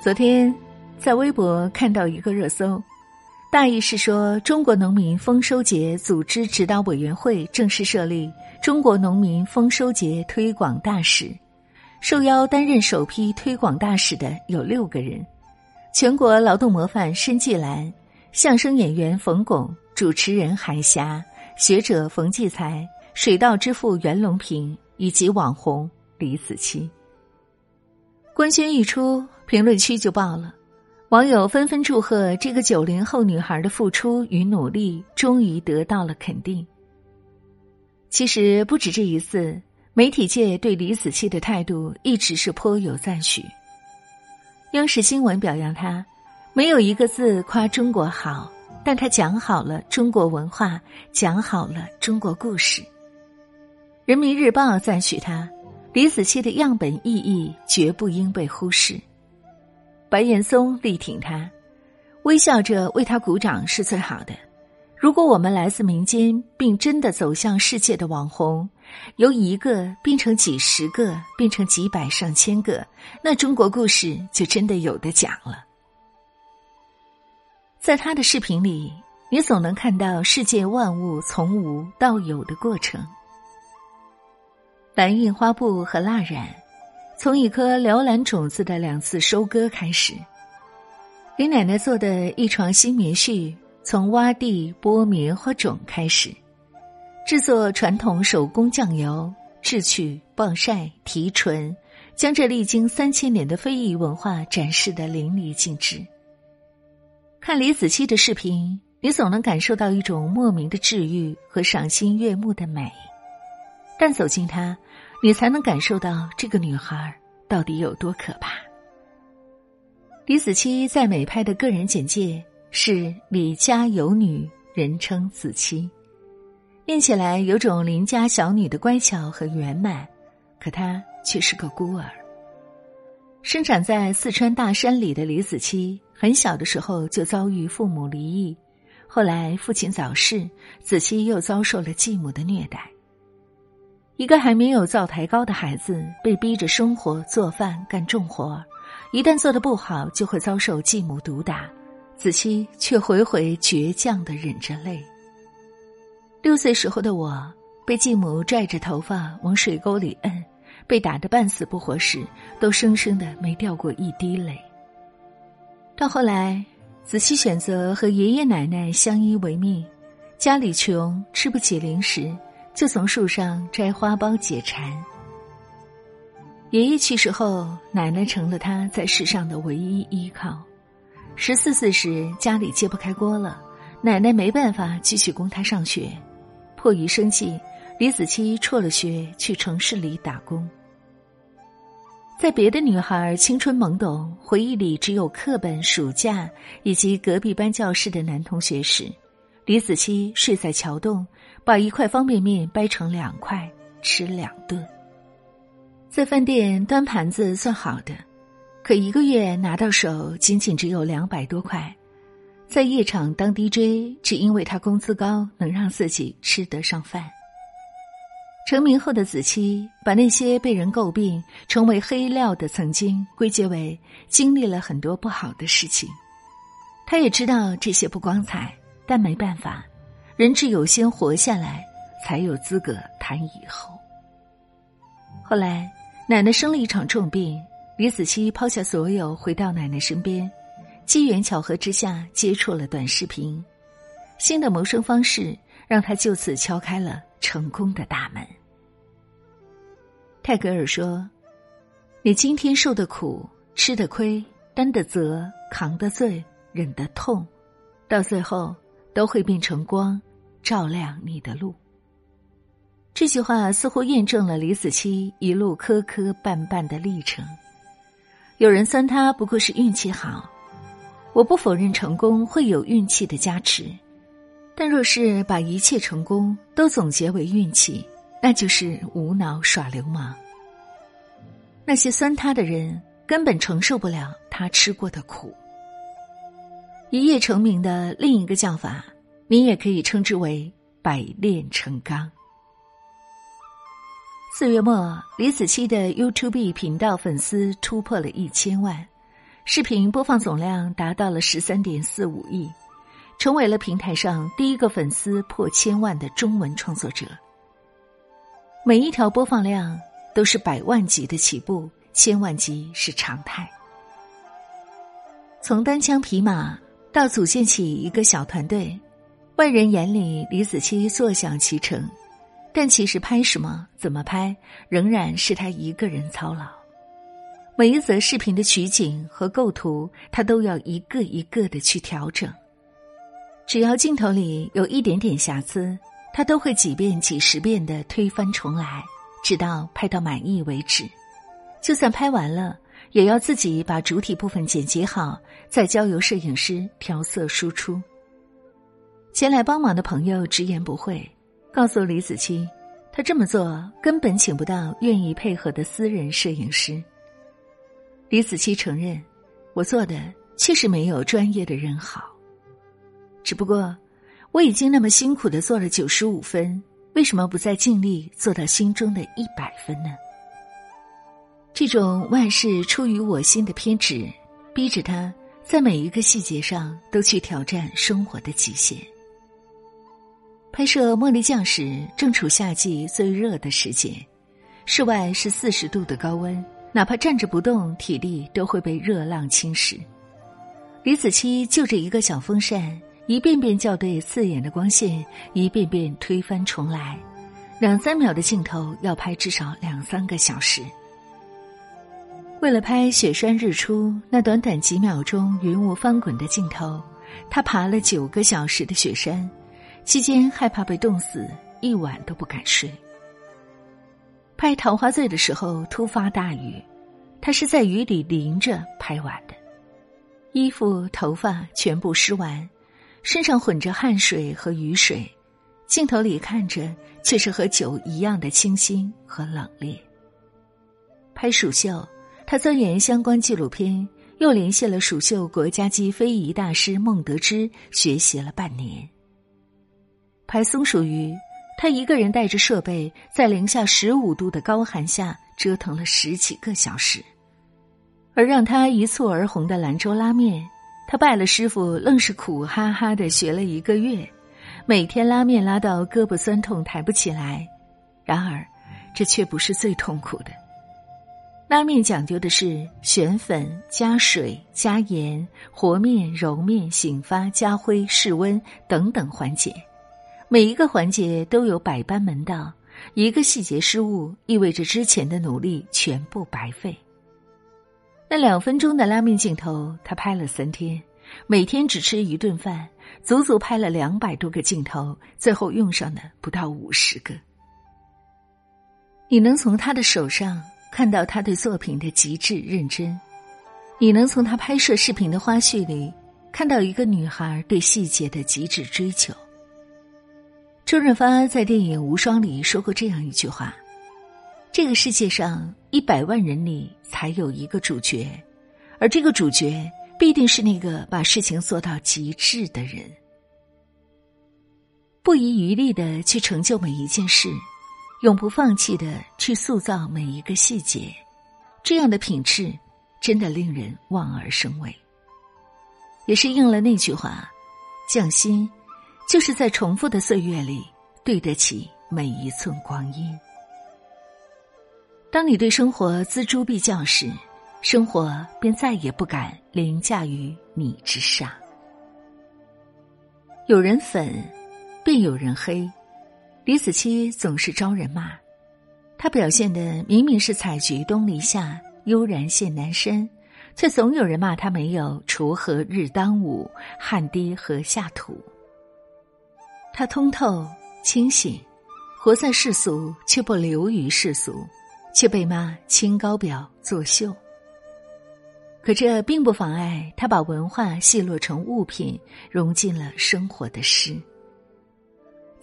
昨天在微博看到一个热搜，大意是说中国农民丰收节组织指导委员会正式设立中国农民丰收节推广大使，受邀担任首批推广大使的有六个人：全国劳动模范申纪兰、相声演员冯巩、主持人海霞、学者冯骥才、水稻之父袁隆平以及网红李子柒。官宣一出。评论区就爆了，网友纷纷祝贺这个九零后女孩的付出与努力终于得到了肯定。其实不止这一次，媒体界对李子柒的态度一直是颇有赞许。央视新闻表扬她，没有一个字夸中国好，但她讲好了中国文化，讲好了中国故事。人民日报赞许她，李子柒的样本意义绝不应被忽视。白岩松力挺他，微笑着为他鼓掌是最好的。如果我们来自民间，并真的走向世界的网红，由一个变成几十个，变成几百上千个，那中国故事就真的有的讲了。在他的视频里，你总能看到世界万物从无到有的过程：蓝印花布和蜡染。从一颗辽蓝种子的两次收割开始，李奶奶做的一床新棉絮，从挖地剥棉花种开始，制作传统手工酱油，制取、暴晒、提纯，将这历经三千年的非遗文化展示的淋漓尽致。看李子柒的视频，你总能感受到一种莫名的治愈和赏心悦目的美，但走近他。你才能感受到这个女孩到底有多可怕。李子柒在美拍的个人简介是李家有女，人称子柒，念起来有种邻家小女的乖巧和圆满，可她却是个孤儿。生长在四川大山里的李子柒，很小的时候就遭遇父母离异，后来父亲早逝，子柒又遭受了继母的虐待。一个还没有灶台高的孩子，被逼着生活、做饭、干重活，一旦做的不好，就会遭受继母毒打。子期却回回倔强的忍着泪。六岁时候的我，被继母拽着头发往水沟里摁，被打得半死不活时，都生生的没掉过一滴泪。到后来，子期选择和爷爷奶奶相依为命，家里穷，吃不起零食。就从树上摘花苞解馋。爷爷去世后，奶奶成了他在世上的唯一依靠。十四岁时，家里揭不开锅了，奶奶没办法继续供他上学，迫于生计，李子柒辍了学，去城市里打工。在别的女孩青春懵懂、回忆里只有课本、暑假以及隔壁班教室的男同学时，李子柒睡在桥洞。把一块方便面掰成两块吃两顿，在饭店端盘子算好的，可一个月拿到手仅仅只有两百多块。在夜场当 DJ，只因为他工资高，能让自己吃得上饭。成名后的子期，把那些被人诟病、成为黑料的曾经归结为经历了很多不好的事情。他也知道这些不光彩，但没办法。人只有先活下来，才有资格谈以后。后来，奶奶生了一场重病，李子柒抛下所有，回到奶奶身边。机缘巧合之下，接触了短视频，新的谋生方式让他就此敲开了成功的大门。泰戈尔说：“你今天受的苦、吃的亏、担的责、扛的罪、忍的痛，到最后都会变成光。”照亮你的路。这句话似乎验证了李子柒一路磕磕绊绊的历程。有人酸他不过是运气好，我不否认成功会有运气的加持，但若是把一切成功都总结为运气，那就是无脑耍流氓。那些酸他的人根本承受不了他吃过的苦。一夜成名的另一个叫法。你也可以称之为百炼成钢。四月末，李子柒的 YouTube 频道粉丝突破了一千万，视频播放总量达到了十三点四五亿，成为了平台上第一个粉丝破千万的中文创作者。每一条播放量都是百万级的起步，千万级是常态。从单枪匹马要组建起一个小团队，外人眼里李子柒坐享其成，但其实拍什么、怎么拍，仍然是他一个人操劳。每一则视频的取景和构图，他都要一个一个的去调整。只要镜头里有一点点瑕疵，他都会几遍、几十遍的推翻重来，直到拍到满意为止。就算拍完了，也要自己把主体部分剪辑好，再交由摄影师调色输出。前来帮忙的朋友直言不讳，告诉李子柒，他这么做根本请不到愿意配合的私人摄影师。李子柒承认，我做的确实没有专业的人好。只不过，我已经那么辛苦的做了九十五分，为什么不再尽力做到心中的一百分呢？这种万事出于我心的偏执，逼着他在每一个细节上都去挑战生活的极限。拍摄《茉莉酱》时，正处夏季最热的时节，室外是四十度的高温。哪怕站着不动，体力都会被热浪侵蚀。李子柒就着一个小风扇，一遍遍校对刺眼的光线，一遍遍推翻重来。两三秒的镜头要拍至少两三个小时。为了拍雪山日出那短短几秒钟云雾翻滚的镜头，他爬了九个小时的雪山，期间害怕被冻死，一晚都不敢睡。拍《桃花醉》的时候，突发大雨，他是在雨里淋着拍完的，衣服、头发全部湿完，身上混着汗水和雨水，镜头里看着却是和酒一样的清新和冷冽。拍蜀绣，他钻研相关纪录片，又联系了蜀绣国家级非遗大师孟德芝学习了半年。拍松鼠鱼。他一个人带着设备，在零下十五度的高寒下折腾了十几个小时，而让他一蹴而红的兰州拉面，他拜了师傅，愣是苦哈哈的学了一个月，每天拉面拉到胳膊酸痛抬不起来。然而，这却不是最痛苦的。拉面讲究的是选粉、加水、加盐、和面、揉面、醒发、加灰、室温等等环节。每一个环节都有百般门道，一个细节失误意味着之前的努力全部白费。那两分钟的拉面镜头，他拍了三天，每天只吃一顿饭，足足拍了两百多个镜头，最后用上的不到五十个。你能从他的手上看到他对作品的极致认真，你能从他拍摄视频的花絮里看到一个女孩对细节的极致追求。周润发在电影《无双》里说过这样一句话：“这个世界上一百万人里才有一个主角，而这个主角必定是那个把事情做到极致的人。不遗余力的去成就每一件事，永不放弃的去塑造每一个细节，这样的品质真的令人望而生畏。也是应了那句话：匠心。”就是在重复的岁月里，对得起每一寸光阴。当你对生活锱铢必较时，生活便再也不敢凌驾于你之上。有人粉，便有人黑。李子柒总是招人骂，他表现的明明是采菊东篱下，悠然见南山，却总有人骂他没有锄禾日当午，汗滴禾下土。他通透清醒，活在世俗却不流于世俗，却被骂清高表作秀。可这并不妨碍他把文化细落成物品，融进了生活的诗。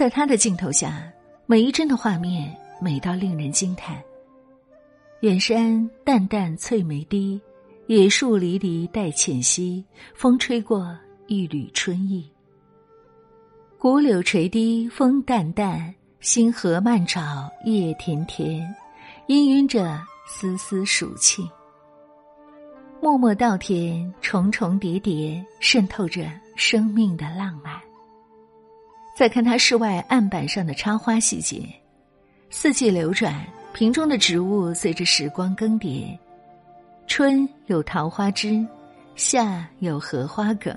在他的镜头下，每一帧的画面美到令人惊叹。远山淡淡翠梅低，野树离离带浅溪，风吹过一缕春意。古柳垂低，风淡淡；星河漫照，夜甜甜。氤氲着丝丝暑气。默默稻田，重重叠叠，渗透着生命的浪漫。再看它室外案板上的插花细节，四季流转，瓶中的植物随着时光更迭。春有桃花枝，夏有荷花梗，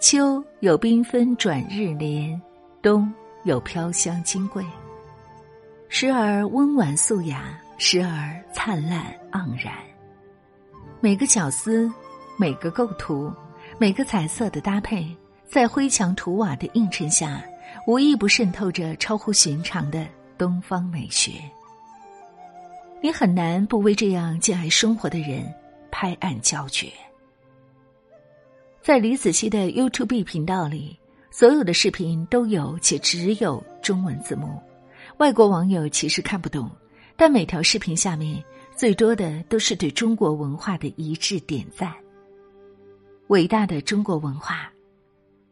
秋有缤纷转日莲，冬有飘香金桂。时而温婉素雅，时而灿烂盎然。每个角丝，每个构图，每个彩色的搭配，在灰墙土瓦的映衬下，无一不渗透着超乎寻常的东方美学。你很难不为这样敬爱生活的人拍案叫绝。在李子柒的 YouTube 频道里，所有的视频都有且只有中文字幕，外国网友其实看不懂，但每条视频下面。最多的都是对中国文化的一致点赞。伟大的中国文化，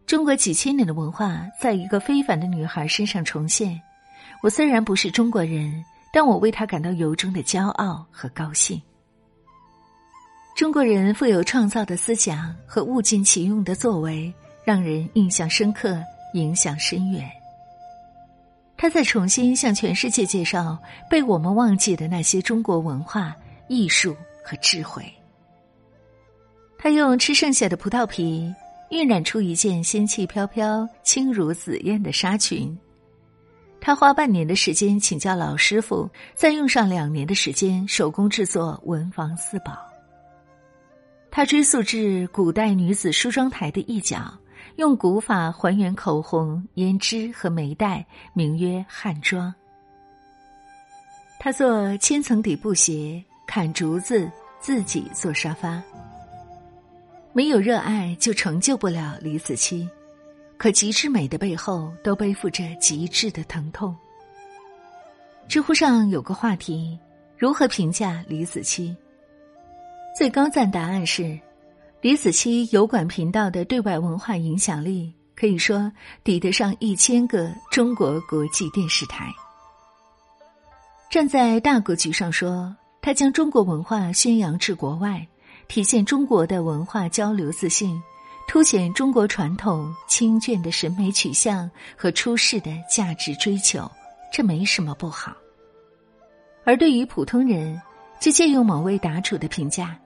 中国几千年的文化，在一个非凡的女孩身上重现。我虽然不是中国人，但我为她感到由衷的骄傲和高兴。中国人富有创造的思想和物尽其用的作为，让人印象深刻，影响深远。他在重新向全世界介绍被我们忘记的那些中国文化、艺术和智慧。他用吃剩下的葡萄皮晕染出一件仙气飘飘、轻如紫烟的纱裙。他花半年的时间请教老师傅，再用上两年的时间手工制作文房四宝。他追溯至古代女子梳妆台的一角。用古法还原口红、胭脂和眉黛，名曰汉妆。他做千层底布鞋，砍竹子，自己做沙发。没有热爱，就成就不了李子柒。可极致美的背后，都背负着极致的疼痛。知乎上有个话题：如何评价李子柒？最高赞答案是。李子柒油管频道的对外文化影响力，可以说抵得上一千个中国国际电视台。站在大格局上说，他将中国文化宣扬至国外，体现中国的文化交流自信，凸显中国传统清隽的审美取向和出世的价值追求，这没什么不好。而对于普通人，就借用某位答主的评价。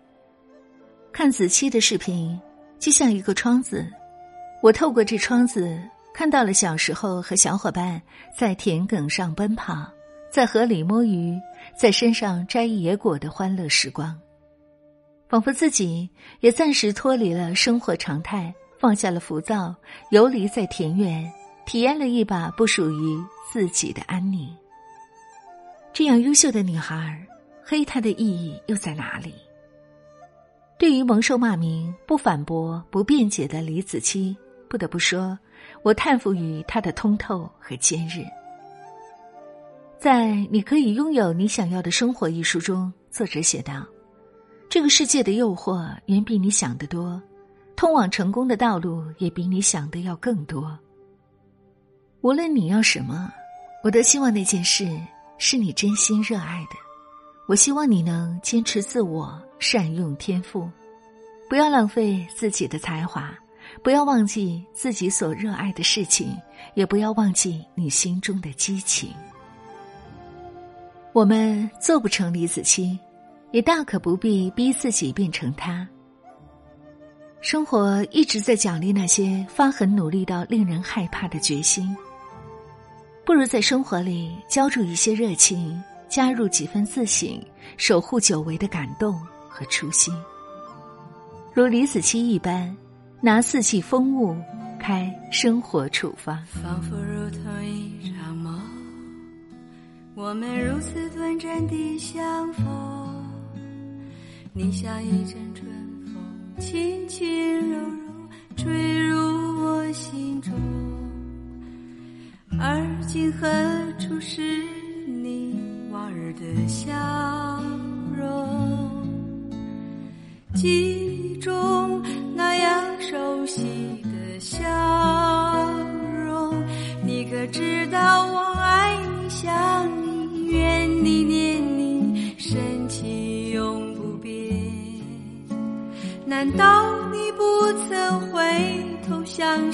看子期的视频，就像一个窗子，我透过这窗子看到了小时候和小伙伴在田埂上奔跑，在河里摸鱼，在山上摘野果的欢乐时光，仿佛自己也暂时脱离了生活常态，放下了浮躁，游离在田园，体验了一把不属于自己的安宁。这样优秀的女孩，黑她的意义又在哪里？对于蒙受骂名、不反驳、不辩解的李子柒，不得不说，我叹服于她的通透和坚韧。在《你可以拥有你想要的生活》一书中，作者写道：“这个世界的诱惑远比你想的多，通往成功的道路也比你想的要更多。无论你要什么，我都希望那件事是你真心热爱的。我希望你能坚持自我。”善用天赋，不要浪费自己的才华，不要忘记自己所热爱的事情，也不要忘记你心中的激情。我们做不成李子柒，也大可不必逼自己变成他。生活一直在奖励那些发狠努力到令人害怕的决心。不如在生活里浇筑一些热情，加入几分自省，守护久违的感动。和初心，如李子柒一般，拿四季风物开生活处方。仿佛如同一场梦，我们如此短暂的相逢。你像一阵春风，轻轻柔柔吹入我心中。而今何处是你往日的笑容？记忆中那样熟悉的笑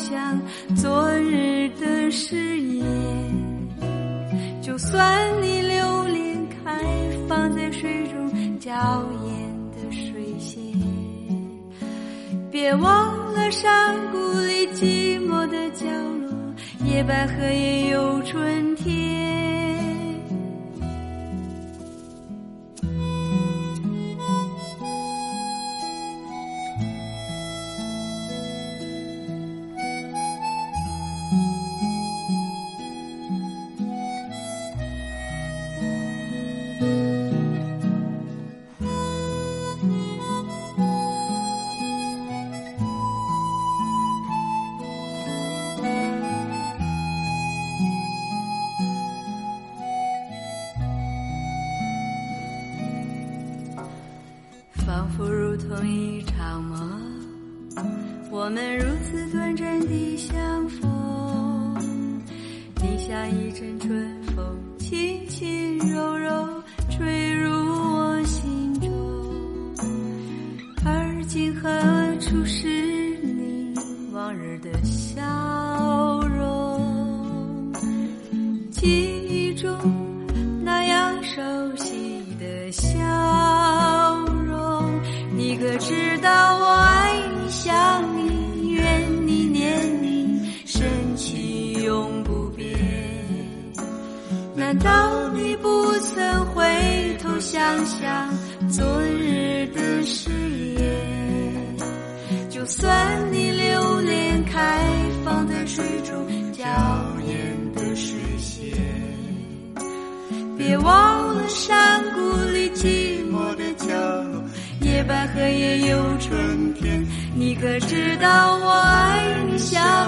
像昨日的誓言？就算你留恋开放在水中娇艳的水仙，别忘了山谷里寂寞的角落，野百合也有春如同一场梦，我们如此短暂的相逢。你像一阵春风，轻轻柔柔吹入我心中。而今何难道你不曾回头想想昨日的誓言？就算你留恋开放在水中娇艳的水仙，别忘了山谷里寂寞的角落，野百合也有春天。你可知道我爱你、想